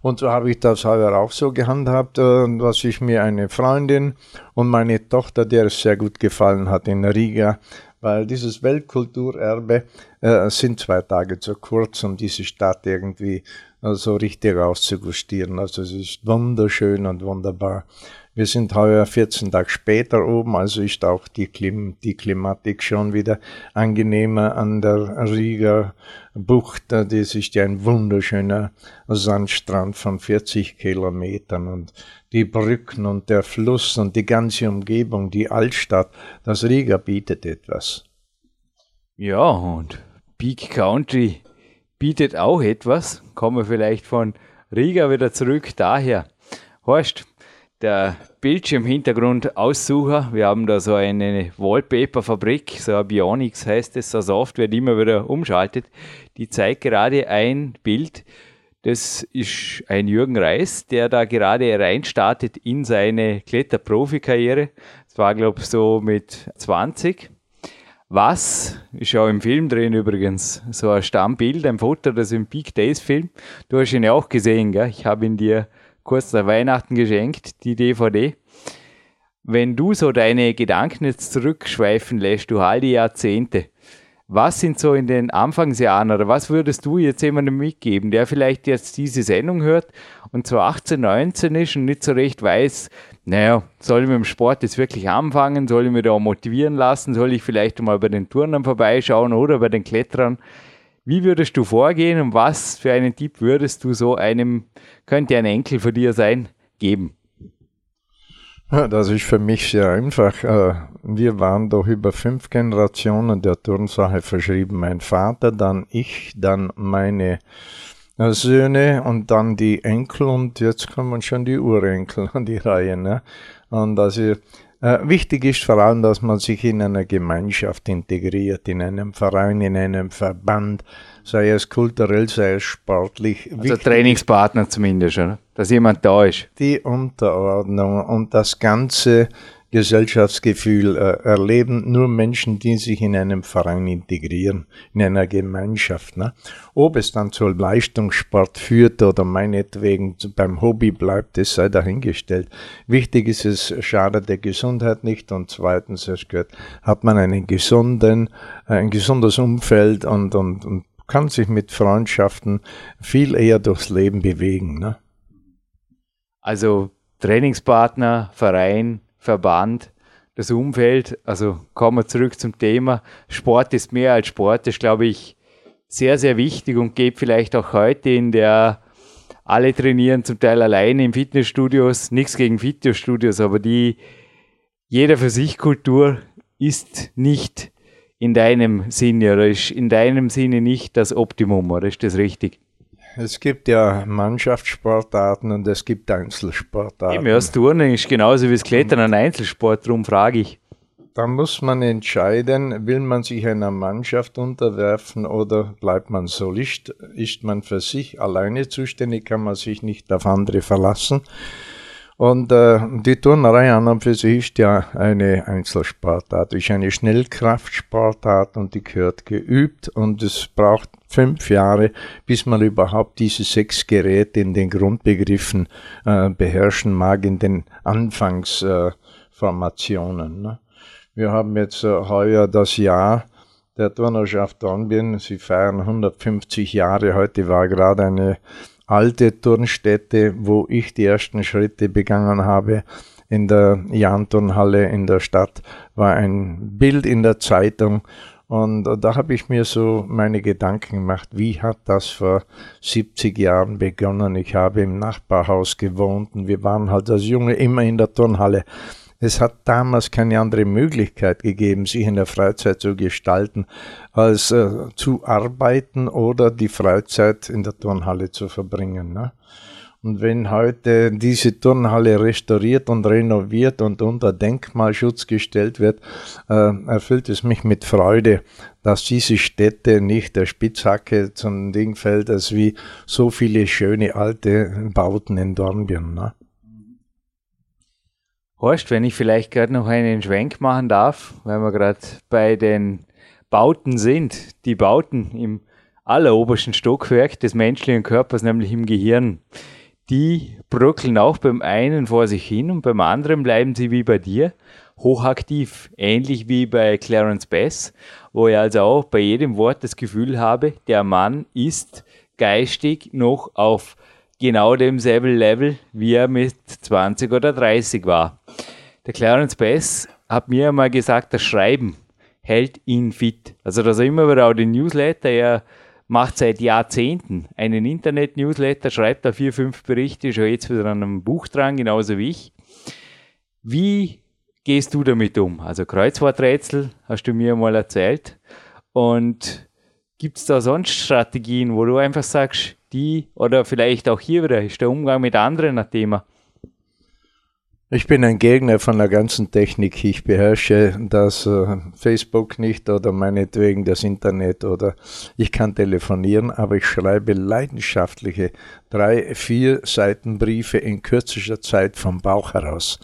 Und so habe ich das heuer auch so gehandhabt, äh, dass ich mir eine Freundin und meine Tochter, der es sehr gut gefallen hat in Riga, weil dieses Weltkulturerbe äh, sind zwei Tage zu kurz, um diese Stadt irgendwie äh, so richtig auszugustieren. Also es ist wunderschön und wunderbar. Wir sind heuer 14 Tage später oben, also ist auch die, Klim die Klimatik schon wieder angenehmer an der Rieger Bucht. Das ist ja ein wunderschöner Sandstrand von 40 Kilometern und die Brücken und der Fluss und die ganze Umgebung, die Altstadt, das Riga bietet etwas. Ja, und Peak Country bietet auch etwas. Kommen wir vielleicht von Riga wieder zurück daher. Horst, der Bildschirmhintergrund Aussucher. Wir haben da so eine Wallpaper-Fabrik, so ein Bionics heißt es, so Software, die immer wieder umschaltet. Die zeigt gerade ein Bild. Das ist ein Jürgen Reis, der da gerade reinstartet in seine Kletterprofikarriere. Das war, glaube ich, so mit 20. Was, ist auch im Film drin übrigens, so ein Stammbild, ein Foto, das im Peak Days Film. Du hast ihn ja auch gesehen, gell? Ich habe ihn dir kurz nach Weihnachten geschenkt, die DVD. Wenn du so deine Gedanken jetzt zurückschweifen lässt, du all die Jahrzehnte, was sind so in den Anfangsjahren oder was würdest du jetzt jemandem mitgeben, der vielleicht jetzt diese Sendung hört und so 18, 19 ist und nicht so recht weiß, naja, soll ich mit dem Sport jetzt wirklich anfangen, soll ich mich da motivieren lassen, soll ich vielleicht mal bei den Turnern vorbeischauen oder bei den Kletterern? Wie würdest du vorgehen und was für einen Tipp würdest du so einem, könnte ein Enkel für dir sein, geben? Das ist für mich sehr einfach. Äh, wir waren doch über fünf Generationen der Turnsache verschrieben. Mein Vater, dann ich, dann meine äh, Söhne und dann die Enkel und jetzt kommen schon die Urenkel an die Reihe. Ne? Und also wichtig ist vor allem, dass man sich in einer Gemeinschaft integriert, in einem Verein, in einem Verband, sei es kulturell, sei es sportlich. Also wichtig Trainingspartner zumindest, oder? dass jemand da ist. Die Unterordnung und das Ganze Gesellschaftsgefühl äh, erleben nur Menschen, die sich in einem Verein integrieren, in einer Gemeinschaft. Ne? Ob es dann zur Leistungssport führt oder meinetwegen beim Hobby bleibt, das sei dahingestellt. Wichtig ist es, schadet der Gesundheit nicht und zweitens, es gehört, hat man einen gesunden, ein gesundes Umfeld und, und, und kann sich mit Freundschaften viel eher durchs Leben bewegen. Ne? Also Trainingspartner, Verein, Verband, das Umfeld. Also kommen wir zurück zum Thema. Sport ist mehr als Sport. Das ist, glaube ich, sehr, sehr wichtig und geht vielleicht auch heute in der alle trainieren zum Teil alleine in Fitnessstudios. Nichts gegen Fitnessstudios, aber die jeder für sich Kultur ist nicht in deinem Sinne oder ist in deinem Sinne nicht das Optimum, oder ist das richtig? Es gibt ja Mannschaftssportarten und es gibt Einzelsportarten. Eben, ja, das Turnen ist genauso wie das Klettern ein Einzelsport, darum frage ich. Da muss man entscheiden, will man sich einer Mannschaft unterwerfen oder bleibt man Solist? Ist man für sich alleine zuständig, kann man sich nicht auf andere verlassen? Und äh, die Turnerei an und für sich ist ja eine Einzelsportart, ist eine Schnellkraftsportart und die gehört geübt und es braucht fünf Jahre, bis man überhaupt diese sechs Geräte in den Grundbegriffen äh, beherrschen mag, in den Anfangsformationen. Äh, ne? Wir haben jetzt äh, heuer das Jahr der Turnerschaft Dornbirn. Sie feiern 150 Jahre. Heute war gerade eine alte Turnstätte, wo ich die ersten Schritte begangen habe. In der Jahnturnhalle in der Stadt war ein Bild in der Zeitung und da habe ich mir so meine Gedanken gemacht, wie hat das vor 70 Jahren begonnen? Ich habe im Nachbarhaus gewohnt und wir waren halt als Junge immer in der Turnhalle. Es hat damals keine andere Möglichkeit gegeben, sich in der Freizeit zu gestalten, als äh, zu arbeiten oder die Freizeit in der Turnhalle zu verbringen. Ne? Und wenn heute diese Turnhalle restauriert und renoviert und unter Denkmalschutz gestellt wird, äh, erfüllt es mich mit Freude, dass diese Städte nicht der Spitzhacke zum Ding fällt, als wie so viele schöne alte Bauten in Dornbirn. Ne? Horst, wenn ich vielleicht gerade noch einen Schwenk machen darf, weil wir gerade bei den Bauten sind, die Bauten im allerobersten Stockwerk des menschlichen Körpers, nämlich im Gehirn, die bröckeln auch beim einen vor sich hin und beim anderen bleiben sie wie bei dir hochaktiv, ähnlich wie bei Clarence Bass, wo ich also auch bei jedem Wort das Gefühl habe, der Mann ist geistig noch auf genau demselben Level, wie er mit 20 oder 30 war. Der Clarence Bass hat mir einmal gesagt, das Schreiben hält ihn fit. Also, dass er immer wieder auch den Newsletter, er macht seit Jahrzehnten einen Internet-Newsletter, schreibt da vier, fünf Berichte, schon jetzt wieder an einem Buch dran, genauso wie ich. Wie gehst du damit um? Also Kreuzworträtsel hast du mir mal erzählt. Und gibt es da sonst Strategien, wo du einfach sagst, die oder vielleicht auch hier wieder ist der Umgang mit anderen ein Thema? Ich bin ein Gegner von der ganzen Technik. Ich beherrsche das äh, Facebook nicht oder meinetwegen das Internet oder ich kann telefonieren, aber ich schreibe leidenschaftliche drei, vier Seiten Briefe in kürzester Zeit vom Bauch heraus.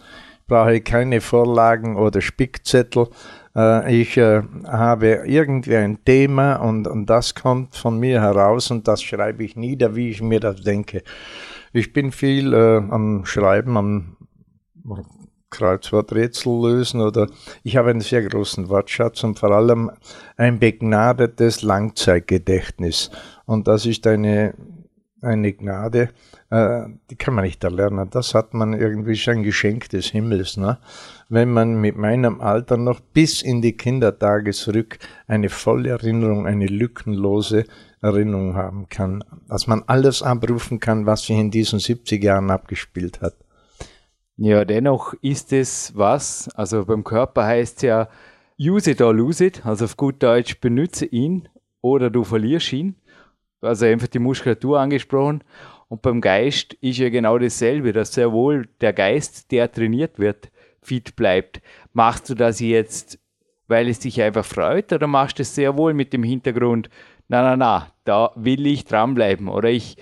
Ich brauche keine Vorlagen oder Spickzettel. Äh, ich äh, habe irgendwie ein Thema und, und das kommt von mir heraus und das schreibe ich nieder, wie ich mir das denke. Ich bin viel äh, am Schreiben, am Kreuzworträtsel lösen oder ich habe einen sehr großen Wortschatz und vor allem ein begnadetes Langzeitgedächtnis. Und das ist eine, eine Gnade, die kann man nicht erlernen. Das hat man irgendwie schon ein Geschenk des Himmels. Ne? Wenn man mit meinem Alter noch bis in die Kindertage zurück eine volle Erinnerung, eine lückenlose Erinnerung haben kann, dass man alles abrufen kann, was sich in diesen 70 Jahren abgespielt hat. Ja, dennoch ist es was, also beim Körper heißt es ja, use it or lose it, also auf gut Deutsch, benütze ihn oder du verlierst ihn. Also einfach die Muskulatur angesprochen. Und beim Geist ist ja genau dasselbe, dass sehr wohl der Geist, der trainiert wird, fit bleibt. Machst du das jetzt, weil es dich einfach freut, oder machst du es sehr wohl mit dem Hintergrund, na, na, na, da will ich dranbleiben. Oder ich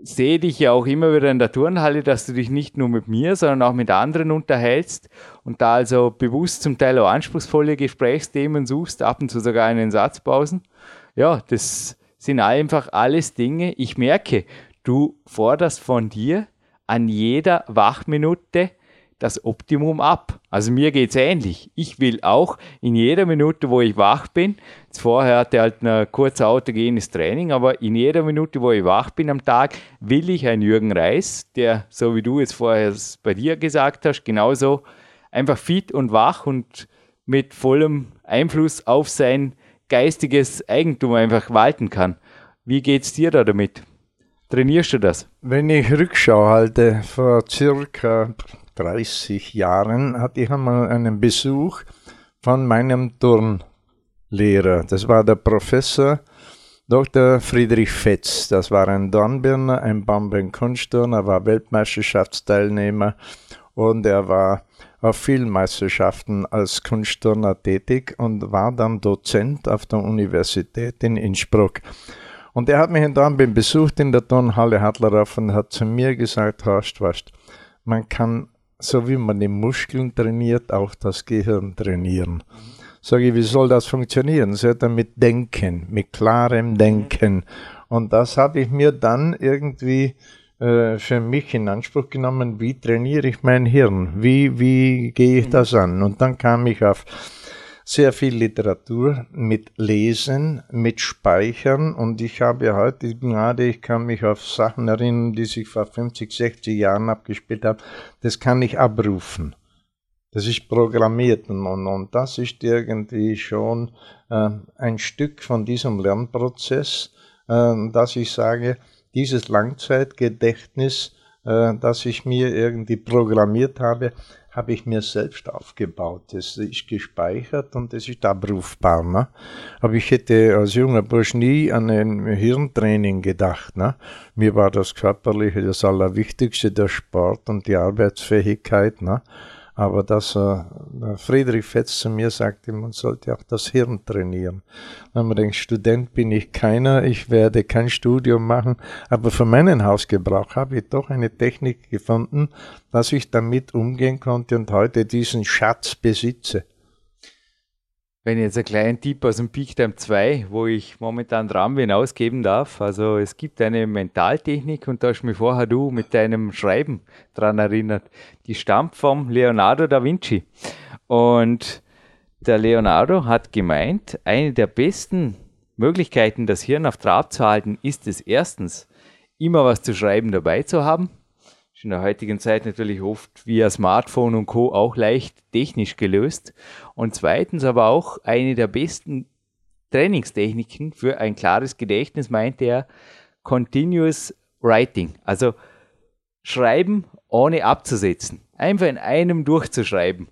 sehe dich ja auch immer wieder in der Turnhalle, dass du dich nicht nur mit mir, sondern auch mit anderen unterhältst und da also bewusst zum Teil auch anspruchsvolle Gesprächsthemen suchst, ab und zu sogar einen Satzpausen. Ja, das sind einfach alles Dinge. Ich merke, du forderst von dir an jeder Wachminute das Optimum ab. Also mir geht es ähnlich. Ich will auch in jeder Minute, wo ich wach bin, vorher hatte halt ein kurz autogenes Training, aber in jeder Minute, wo ich wach bin am Tag, will ich einen Jürgen Reis, der, so wie du es vorher bei dir gesagt hast, genauso einfach fit und wach und mit vollem Einfluss auf sein geistiges Eigentum einfach walten kann. Wie geht es dir da damit? Trainierst du das? Wenn ich Rückschau halte, vor circa 30 Jahren hatte ich einmal einen Besuch von meinem Turnlehrer. Das war der Professor Dr. Friedrich Fetz. Das war ein Dornbirner, ein Bamberg-Kunstturner, war Weltmeisterschaftsteilnehmer und er war auf vielen Meisterschaften als Kunstturner tätig und war dann Dozent auf der Universität in Innsbruck. Und er hat mich in Dornbirn besucht in der Turnhalle Hadlerhof und hat zu mir gesagt, Horst, weißt, man kann so wie man die Muskeln trainiert, auch das Gehirn trainieren. Sage ich, wie soll das funktionieren? Sagt er, mit Denken, mit klarem Denken. Und das habe ich mir dann irgendwie äh, für mich in Anspruch genommen, wie trainiere ich mein Hirn? Wie, wie gehe ich das an? Und dann kam ich auf sehr viel Literatur mit Lesen, mit Speichern. Und ich habe heute die Gnade, ich kann mich auf Sachen erinnern, die sich vor 50, 60 Jahren abgespielt haben, das kann ich abrufen. Das ist programmiert und, und das ist irgendwie schon äh, ein Stück von diesem Lernprozess, äh, dass ich sage, dieses Langzeitgedächtnis, äh, das ich mir irgendwie programmiert habe, habe ich mir selbst aufgebaut. Das ist gespeichert und das ist abrufbar. Ne? Aber ich hätte als junger Bursch nie an ein Hirntraining gedacht. Ne? Mir war das Körperliche das Allerwichtigste, der Sport und die Arbeitsfähigkeit. Ne? Aber dass äh, Friedrich Fetz zu mir sagte, man sollte auch das Hirn trainieren. Wenn man denkt, Student bin ich keiner, ich werde kein Studium machen, aber für meinen Hausgebrauch habe ich doch eine Technik gefunden, dass ich damit umgehen konnte und heute diesen Schatz besitze. Wenn ich jetzt einen kleinen Tipp aus dem Peak Time 2, wo ich momentan dran bin, ausgeben darf. Also es gibt eine Mentaltechnik und da hast mich vorher du mit deinem Schreiben dran erinnert. Die stammt vom Leonardo da Vinci. Und der Leonardo hat gemeint, eine der besten Möglichkeiten, das Hirn auf Trab zu halten, ist es erstens, immer was zu schreiben dabei zu haben ist in der heutigen Zeit natürlich oft via Smartphone und Co. auch leicht technisch gelöst. Und zweitens aber auch eine der besten Trainingstechniken für ein klares Gedächtnis, meinte er, Continuous Writing. Also schreiben ohne abzusetzen. Einfach in einem durchzuschreiben.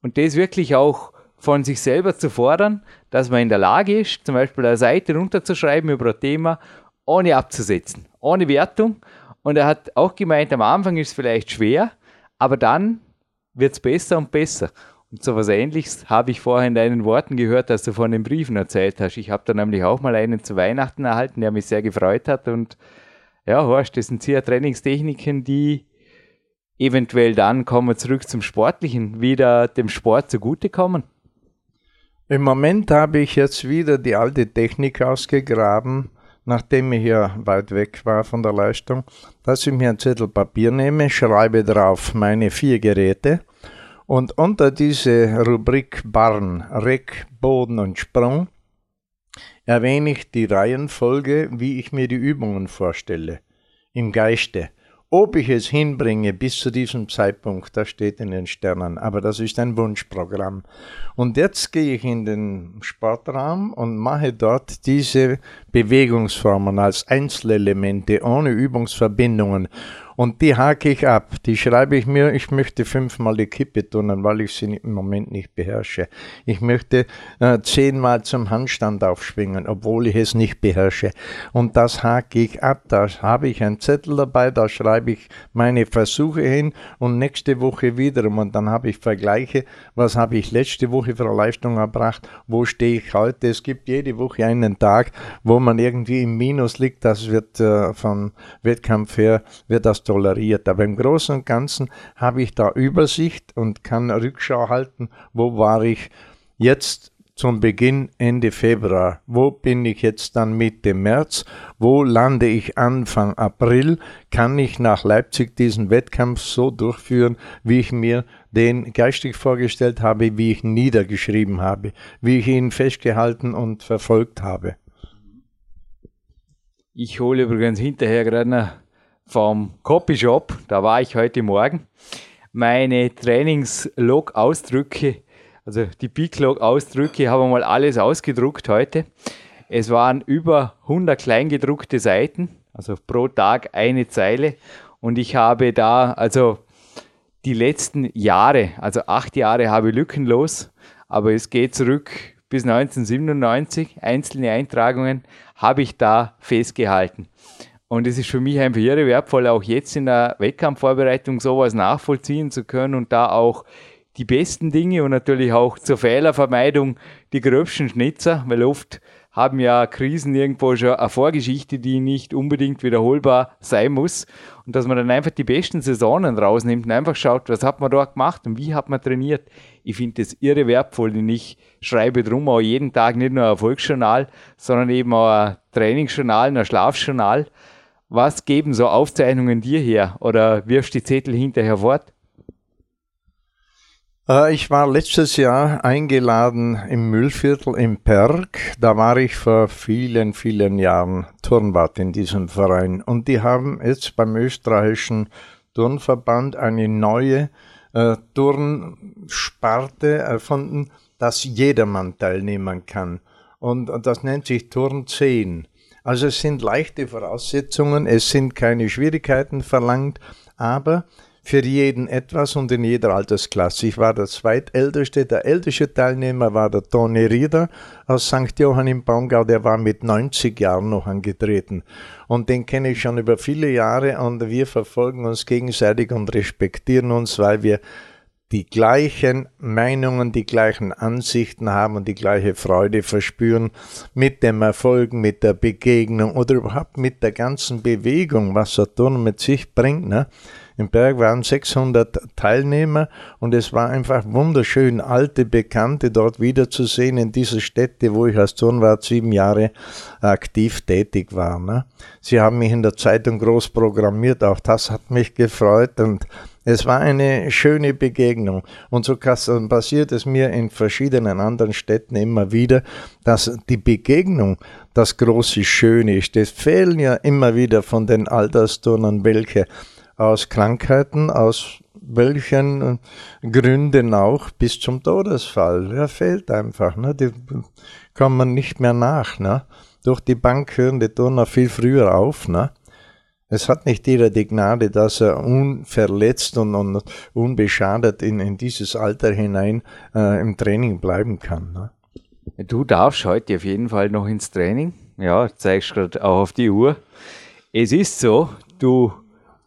Und das wirklich auch von sich selber zu fordern, dass man in der Lage ist, zum Beispiel eine Seite runterzuschreiben über ein Thema, ohne abzusetzen, ohne Wertung und er hat auch gemeint, am Anfang ist es vielleicht schwer, aber dann wird es besser und besser. Und so was Ähnliches habe ich vorher in deinen Worten gehört, als du von den Briefen erzählt hast. Ich habe da nämlich auch mal einen zu Weihnachten erhalten, der mich sehr gefreut hat. Und ja, Horst, das sind sehr Trainingstechniken, die eventuell dann, kommen wir zurück zum Sportlichen, wieder dem Sport zugutekommen. Im Moment habe ich jetzt wieder die alte Technik ausgegraben, nachdem ich ja weit weg war von der Leistung, dass ich mir ein Zettel Papier nehme, schreibe drauf meine vier Geräte und unter diese Rubrik Barn, Reck, Boden und Sprung erwähne ich die Reihenfolge, wie ich mir die Übungen vorstelle, im Geiste. Ob ich es hinbringe bis zu diesem Zeitpunkt, das steht in den Sternen, aber das ist ein Wunschprogramm. Und jetzt gehe ich in den Sportraum und mache dort diese Bewegungsformen als Einzelelemente ohne Übungsverbindungen. Und die hake ich ab. Die schreibe ich mir, ich möchte fünfmal die Kippe tun, weil ich sie im Moment nicht beherrsche. Ich möchte äh, zehnmal zum Handstand aufschwingen, obwohl ich es nicht beherrsche. Und das hake ich ab. Da habe ich einen Zettel dabei, da schreibe ich meine Versuche hin und nächste Woche wiederum. Und dann habe ich Vergleiche, was habe ich letzte Woche für eine Leistung erbracht, wo stehe ich heute. Es gibt jede Woche einen Tag, wo man irgendwie im Minus liegt. Das wird äh, vom Wettkampf her, wird das toleriert. Aber im Großen und Ganzen habe ich da Übersicht und kann Rückschau halten, wo war ich jetzt zum Beginn Ende Februar. Wo bin ich jetzt dann Mitte März? Wo lande ich Anfang April? Kann ich nach Leipzig diesen Wettkampf so durchführen, wie ich mir den geistig vorgestellt habe, wie ich ihn niedergeschrieben habe, wie ich ihn festgehalten und verfolgt habe? Ich hole übrigens hinterher gerade noch vom Copyshop, da war ich heute Morgen, meine Trainingslog-Ausdrücke, also die Biclog-Ausdrücke, habe mal alles ausgedruckt heute. Es waren über 100 kleingedruckte Seiten, also pro Tag eine Zeile. Und ich habe da, also die letzten Jahre, also acht Jahre habe ich lückenlos, aber es geht zurück bis 1997, einzelne Eintragungen habe ich da festgehalten. Und es ist für mich einfach irre wertvoll, auch jetzt in der Wettkampfvorbereitung sowas nachvollziehen zu können und da auch die besten Dinge und natürlich auch zur Fehlervermeidung die gröbsten Schnitzer, weil oft haben ja Krisen irgendwo schon eine Vorgeschichte, die nicht unbedingt wiederholbar sein muss. Und dass man dann einfach die besten Saisonen rausnimmt und einfach schaut, was hat man dort gemacht und wie hat man trainiert. Ich finde das irre wertvoll und ich schreibe drum auch jeden Tag nicht nur ein Erfolgsjournal, sondern eben auch ein Trainingsjournal, ein Schlafjournal. Was geben so Aufzeichnungen dir her oder wirfst die Zettel hinterher fort? Äh, ich war letztes Jahr eingeladen im Müllviertel im Perg. Da war ich vor vielen, vielen Jahren Turnwart in diesem Verein. Und die haben jetzt beim österreichischen Turnverband eine neue äh, Turnsparte erfunden, dass jedermann teilnehmen kann. Und, und das nennt sich Turn 10. Also es sind leichte Voraussetzungen, es sind keine Schwierigkeiten verlangt, aber für jeden etwas und in jeder Altersklasse. Ich war der zweitälteste, der älteste Teilnehmer war der Toni Rieder aus St. Johann im Baumgau, der war mit 90 Jahren noch angetreten. Und den kenne ich schon über viele Jahre und wir verfolgen uns gegenseitig und respektieren uns, weil wir die gleichen Meinungen, die gleichen Ansichten haben und die gleiche Freude verspüren mit dem Erfolg, mit der Begegnung oder überhaupt mit der ganzen Bewegung, was Saturn mit sich bringt. Ne? Im Berg waren 600 Teilnehmer und es war einfach wunderschön, alte Bekannte dort wiederzusehen in dieser Stätte, wo ich als Turnwart sieben Jahre aktiv tätig war. Ne? Sie haben mich in der Zeitung groß programmiert, auch das hat mich gefreut und es war eine schöne Begegnung. Und so passiert es mir in verschiedenen anderen Städten immer wieder, dass die Begegnung das große Schöne ist. Es fehlen ja immer wieder von den Altersturnern welche aus Krankheiten, aus welchen Gründen auch, bis zum Todesfall. Er fehlt einfach. Ne? Die kommt man nicht mehr nach. Ne? Durch die Bank hören die Turner viel früher auf. Ne? Es hat nicht jeder die Gnade, dass er unverletzt und, und unbeschadet in, in dieses Alter hinein äh, im Training bleiben kann. Ne? Du darfst heute auf jeden Fall noch ins Training. Ja, zeigst gerade auch auf die Uhr. Es ist so, du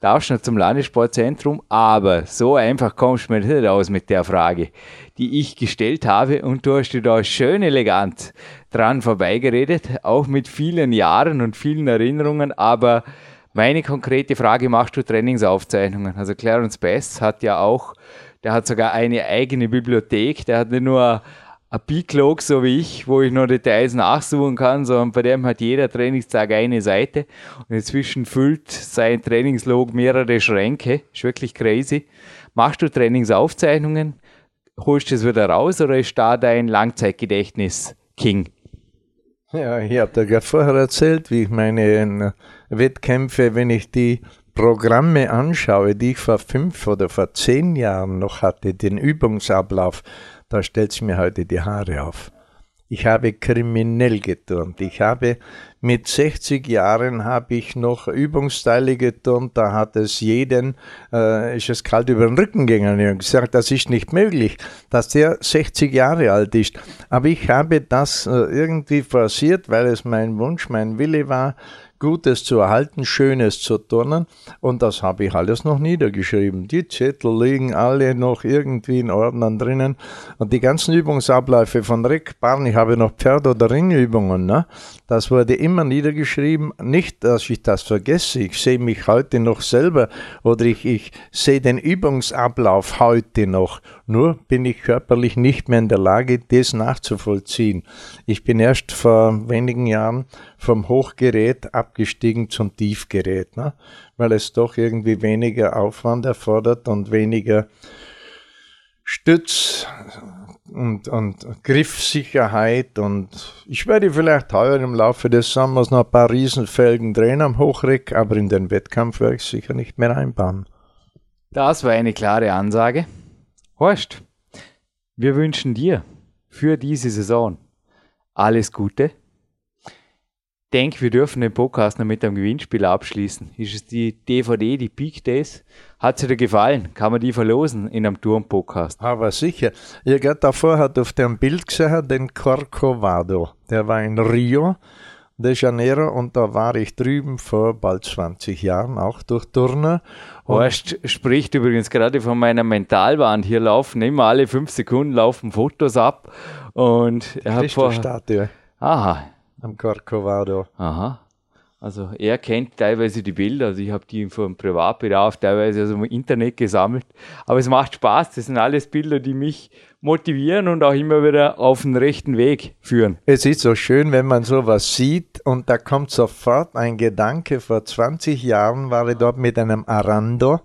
darfst noch zum Landessportzentrum, aber so einfach kommst du mir nicht raus mit der Frage, die ich gestellt habe und du hast dir da schön elegant dran vorbeigeredet, auch mit vielen Jahren und vielen Erinnerungen, aber meine konkrete Frage, machst du Trainingsaufzeichnungen? Also Clarence Best hat ja auch, der hat sogar eine eigene Bibliothek, der hat nicht nur ein Biclog, so wie ich, wo ich noch Details nachsuchen kann, sondern bei dem hat jeder Trainingstag eine Seite und inzwischen füllt sein Trainingslog mehrere Schränke. Ist wirklich crazy. Machst du Trainingsaufzeichnungen? Holst du es wieder raus oder ist da dein Langzeitgedächtnis King? Ja, ich habe dir gerade vorher erzählt, wie ich meine äh, Wettkämpfe, wenn ich die Programme anschaue, die ich vor fünf oder vor zehn Jahren noch hatte, den Übungsablauf, da stellt sich mir heute die Haare auf. Ich habe kriminell geturnt. Ich habe mit 60 Jahren habe ich noch Übungsteile geturnt. Da hat es jeden, äh, ist es kalt über den Rücken gegangen. Habe gesagt, das ist nicht möglich, dass der 60 Jahre alt ist. Aber ich habe das äh, irgendwie forciert, weil es mein Wunsch, mein Wille war, Gutes zu erhalten, Schönes zu turnen. Und das habe ich alles noch niedergeschrieben. Die Zettel liegen alle noch irgendwie in Ordnern drinnen. Und die ganzen Übungsabläufe von Rick Barn, ich habe noch Pferd- oder Ringübungen, ne? das wurde immer niedergeschrieben. Nicht, dass ich das vergesse. Ich sehe mich heute noch selber oder ich, ich sehe den Übungsablauf heute noch. Nur bin ich körperlich nicht mehr in der Lage, das nachzuvollziehen. Ich bin erst vor wenigen Jahren vom Hochgerät abgestiegen zum Tiefgerät, ne? weil es doch irgendwie weniger Aufwand erfordert und weniger Stütz und, und Griffsicherheit und ich werde vielleicht heuer im Laufe des Sommers noch ein paar Riesenfelgen drehen am Hochreck, aber in den Wettkampf werde ich sicher nicht mehr einbauen. Das war eine klare Ansage. Horst, wir wünschen dir für diese Saison alles Gute denke, wir dürfen den Podcast noch mit einem Gewinnspiel abschließen. Ist es die DVD, die Peak Days? Hat sie dir gefallen? Kann man die verlosen in einem Turm-Podcast? Aber sicher. Ihr gerade davor hat auf dem Bild gesehen, den Corcovado. Der war in Rio de Janeiro und da war ich drüben vor bald 20 Jahren, auch durch Turner. Horst spricht übrigens gerade von meiner Mentalwand. Hier laufen immer alle fünf Sekunden laufen Fotos ab und er hat vor... Statue. Aha, am Corcovado. Aha. Also er kennt teilweise die Bilder, also ich habe die vom Privatbedarf teilweise also im Internet gesammelt. Aber es macht Spaß, das sind alles Bilder, die mich motivieren und auch immer wieder auf den rechten Weg führen. Es ist so schön, wenn man sowas sieht und da kommt sofort ein Gedanke. Vor 20 Jahren war ich dort mit einem Arando,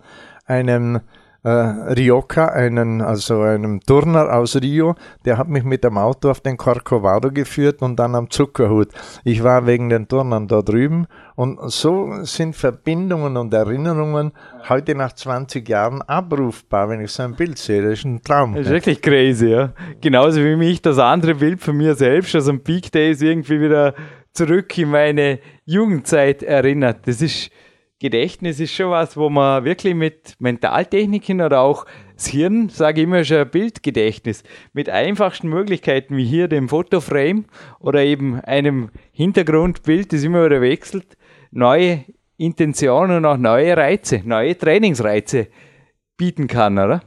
einem äh, Rioja, einen, also einem Turner aus Rio, der hat mich mit dem Auto auf den Corcovado geführt und dann am Zuckerhut. Ich war wegen den Turnern da drüben und so sind Verbindungen und Erinnerungen heute nach 20 Jahren abrufbar, wenn ich so ein Bild sehe. Das ist ein Traum. Das ist wirklich crazy, ja. Genauso wie mich das andere Bild von mir selbst, also ein Peak Days irgendwie wieder zurück in meine Jugendzeit erinnert. Das ist Gedächtnis ist schon was, wo man wirklich mit Mentaltechniken oder auch das Hirn, sage ich immer schon Bildgedächtnis, mit einfachsten Möglichkeiten wie hier dem Fotoframe oder eben einem Hintergrundbild, das immer wieder wechselt, neue Intentionen und auch neue Reize, neue Trainingsreize bieten kann, oder?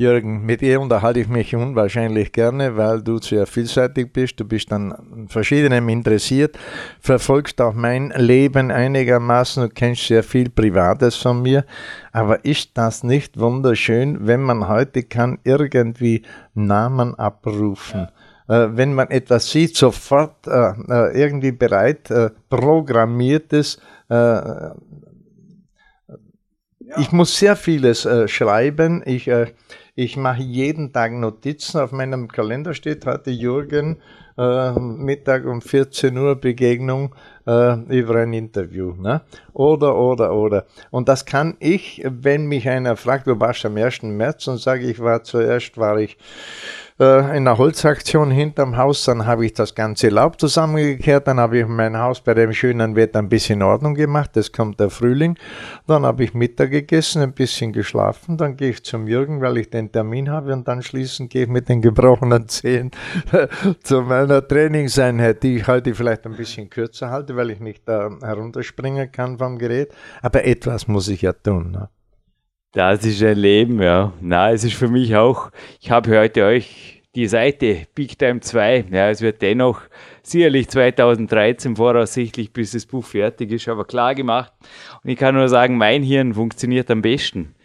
Jürgen, mit ihr unterhalte ich mich unwahrscheinlich gerne, weil du sehr vielseitig bist. Du bist an verschiedenem interessiert, verfolgst auch mein Leben einigermaßen, du kennst sehr viel Privates von mir. Aber ist das nicht wunderschön, wenn man heute kann irgendwie Namen abrufen? Ja. Äh, wenn man etwas sieht, sofort äh, äh irgendwie bereit äh, programmiertes äh, ich muss sehr vieles äh, schreiben. Ich äh, ich mache jeden Tag Notizen. Auf meinem Kalender steht heute Jürgen äh, Mittag um 14 Uhr Begegnung äh, über ein Interview. Ne? Oder, oder, oder. Und das kann ich, wenn mich einer fragt, du warst am 1. März und sage ich war zuerst, war ich äh, in einer Holzaktion hinterm Haus, dann habe ich das ganze Laub zusammengekehrt, dann habe ich mein Haus bei dem schönen Wetter ein bisschen in Ordnung gemacht, es kommt der Frühling, dann habe ich Mittag gegessen, ein bisschen geschlafen, dann gehe ich zum Jürgen, weil ich den Termin habe und dann schließend gehe ich mit den gebrochenen Zehen [LAUGHS] zu meiner Trainingseinheit, die ich heute vielleicht ein bisschen kürzer halte, weil ich nicht da herunterspringen kann vom Gerät, aber etwas muss ich ja tun. Ne? Das ist ein Leben, ja. Na, es ist für mich auch, ich habe heute euch die Seite Big Time 2, ja, es wird dennoch sicherlich 2013 voraussichtlich, bis das Buch fertig ist, aber klar gemacht. Und ich kann nur sagen, mein Hirn funktioniert am besten.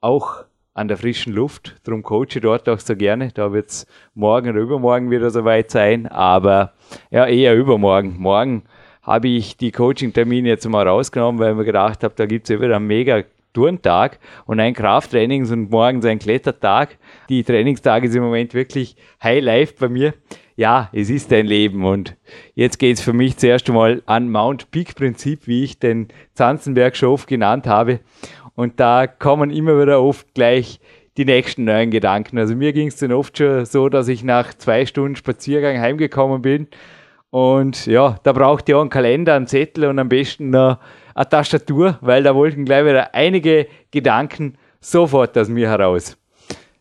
Auch an der frischen Luft. Darum coache ich dort auch so gerne. Da wird es morgen oder übermorgen wieder soweit sein. Aber ja, eher übermorgen. Morgen habe ich die Coaching-Termine jetzt mal rausgenommen, weil ich mir gedacht habe, da gibt es ja wieder mega Turntag und ein Krafttrainings- und morgens ein Klettertag. Die Trainingstage sind im Moment wirklich High Life bei mir. Ja, es ist ein Leben und jetzt geht es für mich zuerst einmal an Mount Peak Prinzip, wie ich den Zanzenberg schon oft genannt habe. Und da kommen immer wieder oft gleich die nächsten neuen Gedanken. Also mir ging es dann oft schon so, dass ich nach zwei Stunden Spaziergang heimgekommen bin und ja, da braucht ihr auch einen Kalender, einen Zettel und am besten noch eine Tastatur, weil da wollten gleich wieder einige Gedanken sofort aus mir heraus.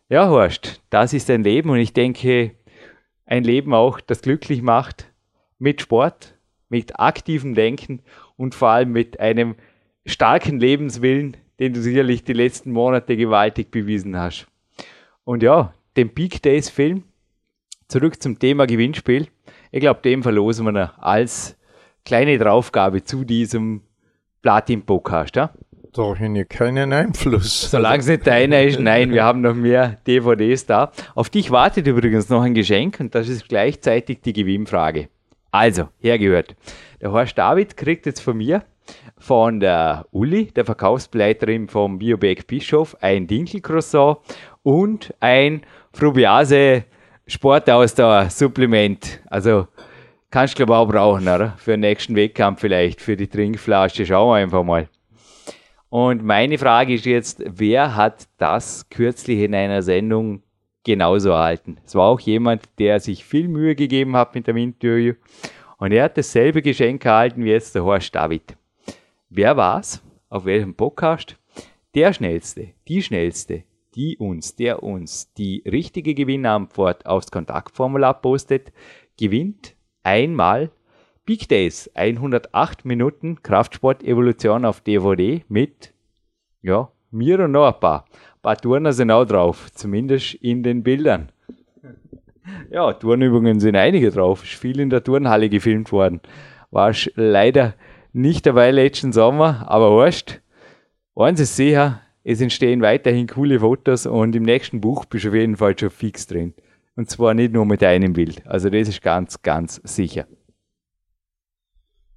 Ja, Horst, das ist ein Leben und ich denke, ein Leben auch, das glücklich macht mit Sport, mit aktivem Denken und vor allem mit einem starken Lebenswillen, den du sicherlich die letzten Monate gewaltig bewiesen hast. Und ja, den Peak Days Film, zurück zum Thema Gewinnspiel. Ich glaube, den verlosen wir als kleine Draufgabe zu diesem Platin-Podcast. Ja? Da habe ich keinen Einfluss. Solange es nicht deiner ist, nein, wir haben noch mehr DVDs da. Auf dich wartet übrigens noch ein Geschenk und das ist gleichzeitig die Gewinnfrage. Also, hergehört. Der Horst David kriegt jetzt von mir von der Uli, der Verkaufsleiterin vom Bioback Bischof, ein Dinkelcroissant und ein Frubiase Sportausdauer-Supplement. Also kannst du glaube auch brauchen, oder? Für den nächsten Wettkampf vielleicht, für die Trinkflasche. Schauen wir einfach mal. Und meine Frage ist jetzt, wer hat das kürzlich in einer Sendung genauso erhalten? Es war auch jemand, der sich viel Mühe gegeben hat mit dem Interview. Und er hat dasselbe Geschenk erhalten wie jetzt der Horst David. Wer war's? Auf welchem Podcast? Der Schnellste, die Schnellste, die uns, der uns die richtige Gewinnantwort aufs Kontaktformular postet, gewinnt einmal Big Days 108 Minuten Kraftsport Evolution auf DVD mit, ja, mir und noch ein paar. Ein paar Turner sind auch drauf, zumindest in den Bildern. Ja, Turnübungen sind einige drauf, ist viel in der Turnhalle gefilmt worden. War leider nicht dabei letzten Sommer, aber wurscht. Eins ist sicher, es entstehen weiterhin coole Fotos und im nächsten Buch bist du auf jeden Fall schon fix drin. Und zwar nicht nur mit einem Bild. Also das ist ganz, ganz sicher.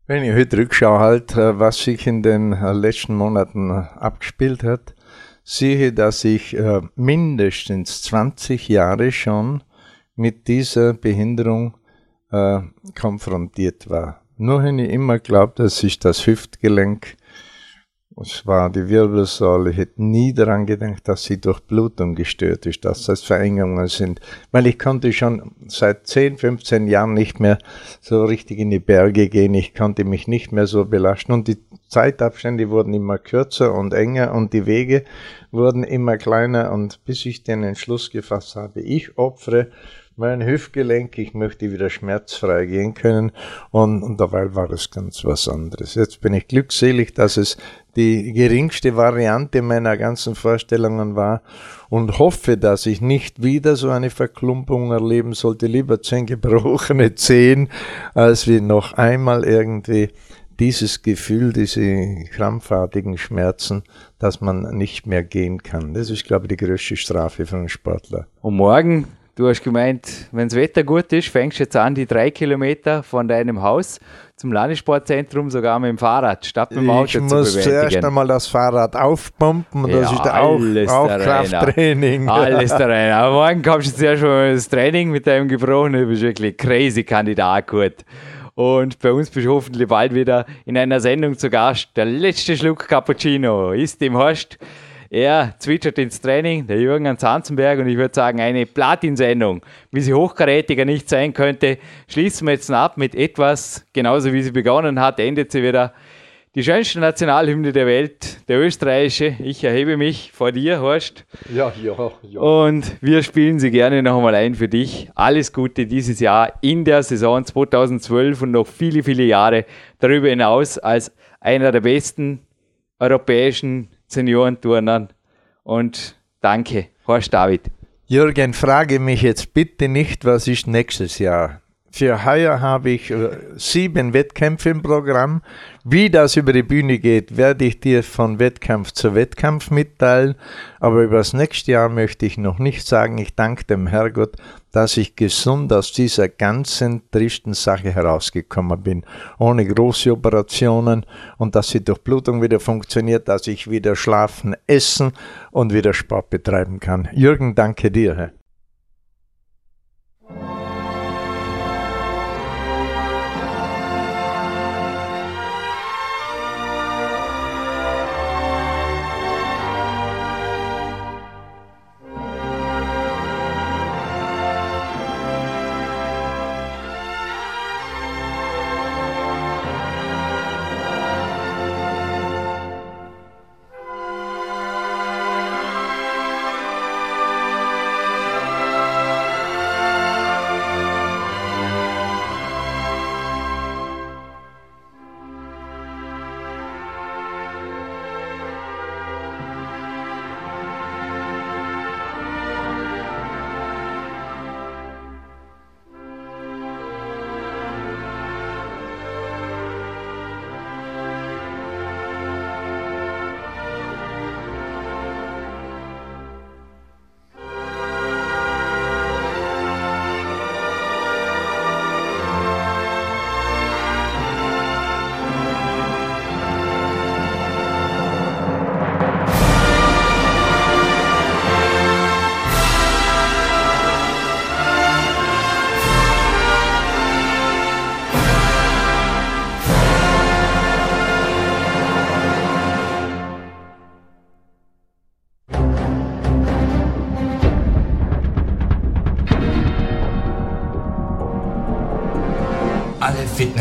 Wenn ich heute rückschaue, halt, äh, was sich in den äh, letzten Monaten äh, abgespielt hat, sehe, dass ich mindestens 20 Jahre schon mit dieser Behinderung konfrontiert war. Nur habe ich immer glaubt, dass ich das Hüftgelenk, es war die Wirbelsäule, ich hätte nie daran gedacht, dass sie durch Blutung gestört ist, dass das Verengungen sind. Weil ich konnte schon seit 10, 15 Jahren nicht mehr so richtig in die Berge gehen. Ich konnte mich nicht mehr so belasten. Und die Zeitabstände wurden immer kürzer und enger und die Wege wurden immer kleiner. Und bis ich den Entschluss gefasst habe, ich opfere mein Hüftgelenk, ich möchte wieder schmerzfrei gehen können und, und dabei war es ganz was anderes. Jetzt bin ich glückselig, dass es die geringste Variante meiner ganzen Vorstellungen war und hoffe, dass ich nicht wieder so eine Verklumpung erleben sollte. Lieber zehn gebrochene [LAUGHS] Zehen, als wie noch einmal irgendwie dieses Gefühl, diese krampfartigen Schmerzen, dass man nicht mehr gehen kann. Das ist, glaube ich, die größte Strafe für einen Sportler. Und morgen Du hast gemeint, wenn das Wetter gut ist, fängst du jetzt an, die drei Kilometer von deinem Haus zum Landessportzentrum sogar mit dem Fahrrad statt mit dem Auto ich zu bewältigen. Muss zuerst einmal das Fahrrad aufpumpen und ja, das ist auch, auch Krafttraining. Alles da rein. Aber morgen kommst du zuerst mal das Training mit deinem Gebrochenen. Du bist wirklich crazy Kandidat gut. Und bei uns bist du hoffentlich bald wieder in einer Sendung zu Gast. Der letzte Schluck Cappuccino ist im Horst. Er zwitschert ins Training, der Jürgen ans Hansenberg und ich würde sagen, eine Platinsendung, wie sie hochkarätiger nicht sein könnte, schließen wir jetzt ab mit etwas, genauso wie sie begonnen hat, endet sie wieder. Die schönste Nationalhymne der Welt, der österreichische. Ich erhebe mich vor dir, Horst. Ja, ja, ja. Und wir spielen sie gerne noch einmal ein für dich. Alles Gute dieses Jahr in der Saison 2012 und noch viele, viele Jahre darüber hinaus als einer der besten europäischen Seniorenturnern. Und danke, Horst David. Jürgen, frage mich jetzt bitte nicht, was ist nächstes Jahr. Für heuer habe ich äh, sieben Wettkämpfe im Programm. Wie das über die Bühne geht, werde ich dir von Wettkampf zu Wettkampf mitteilen. Aber über das nächste Jahr möchte ich noch nicht sagen. Ich danke dem Herrgott, dass ich gesund aus dieser ganzen tristen Sache herausgekommen bin. Ohne große Operationen und dass die Durchblutung wieder funktioniert, dass ich wieder schlafen, essen und wieder Sport betreiben kann. Jürgen, danke dir.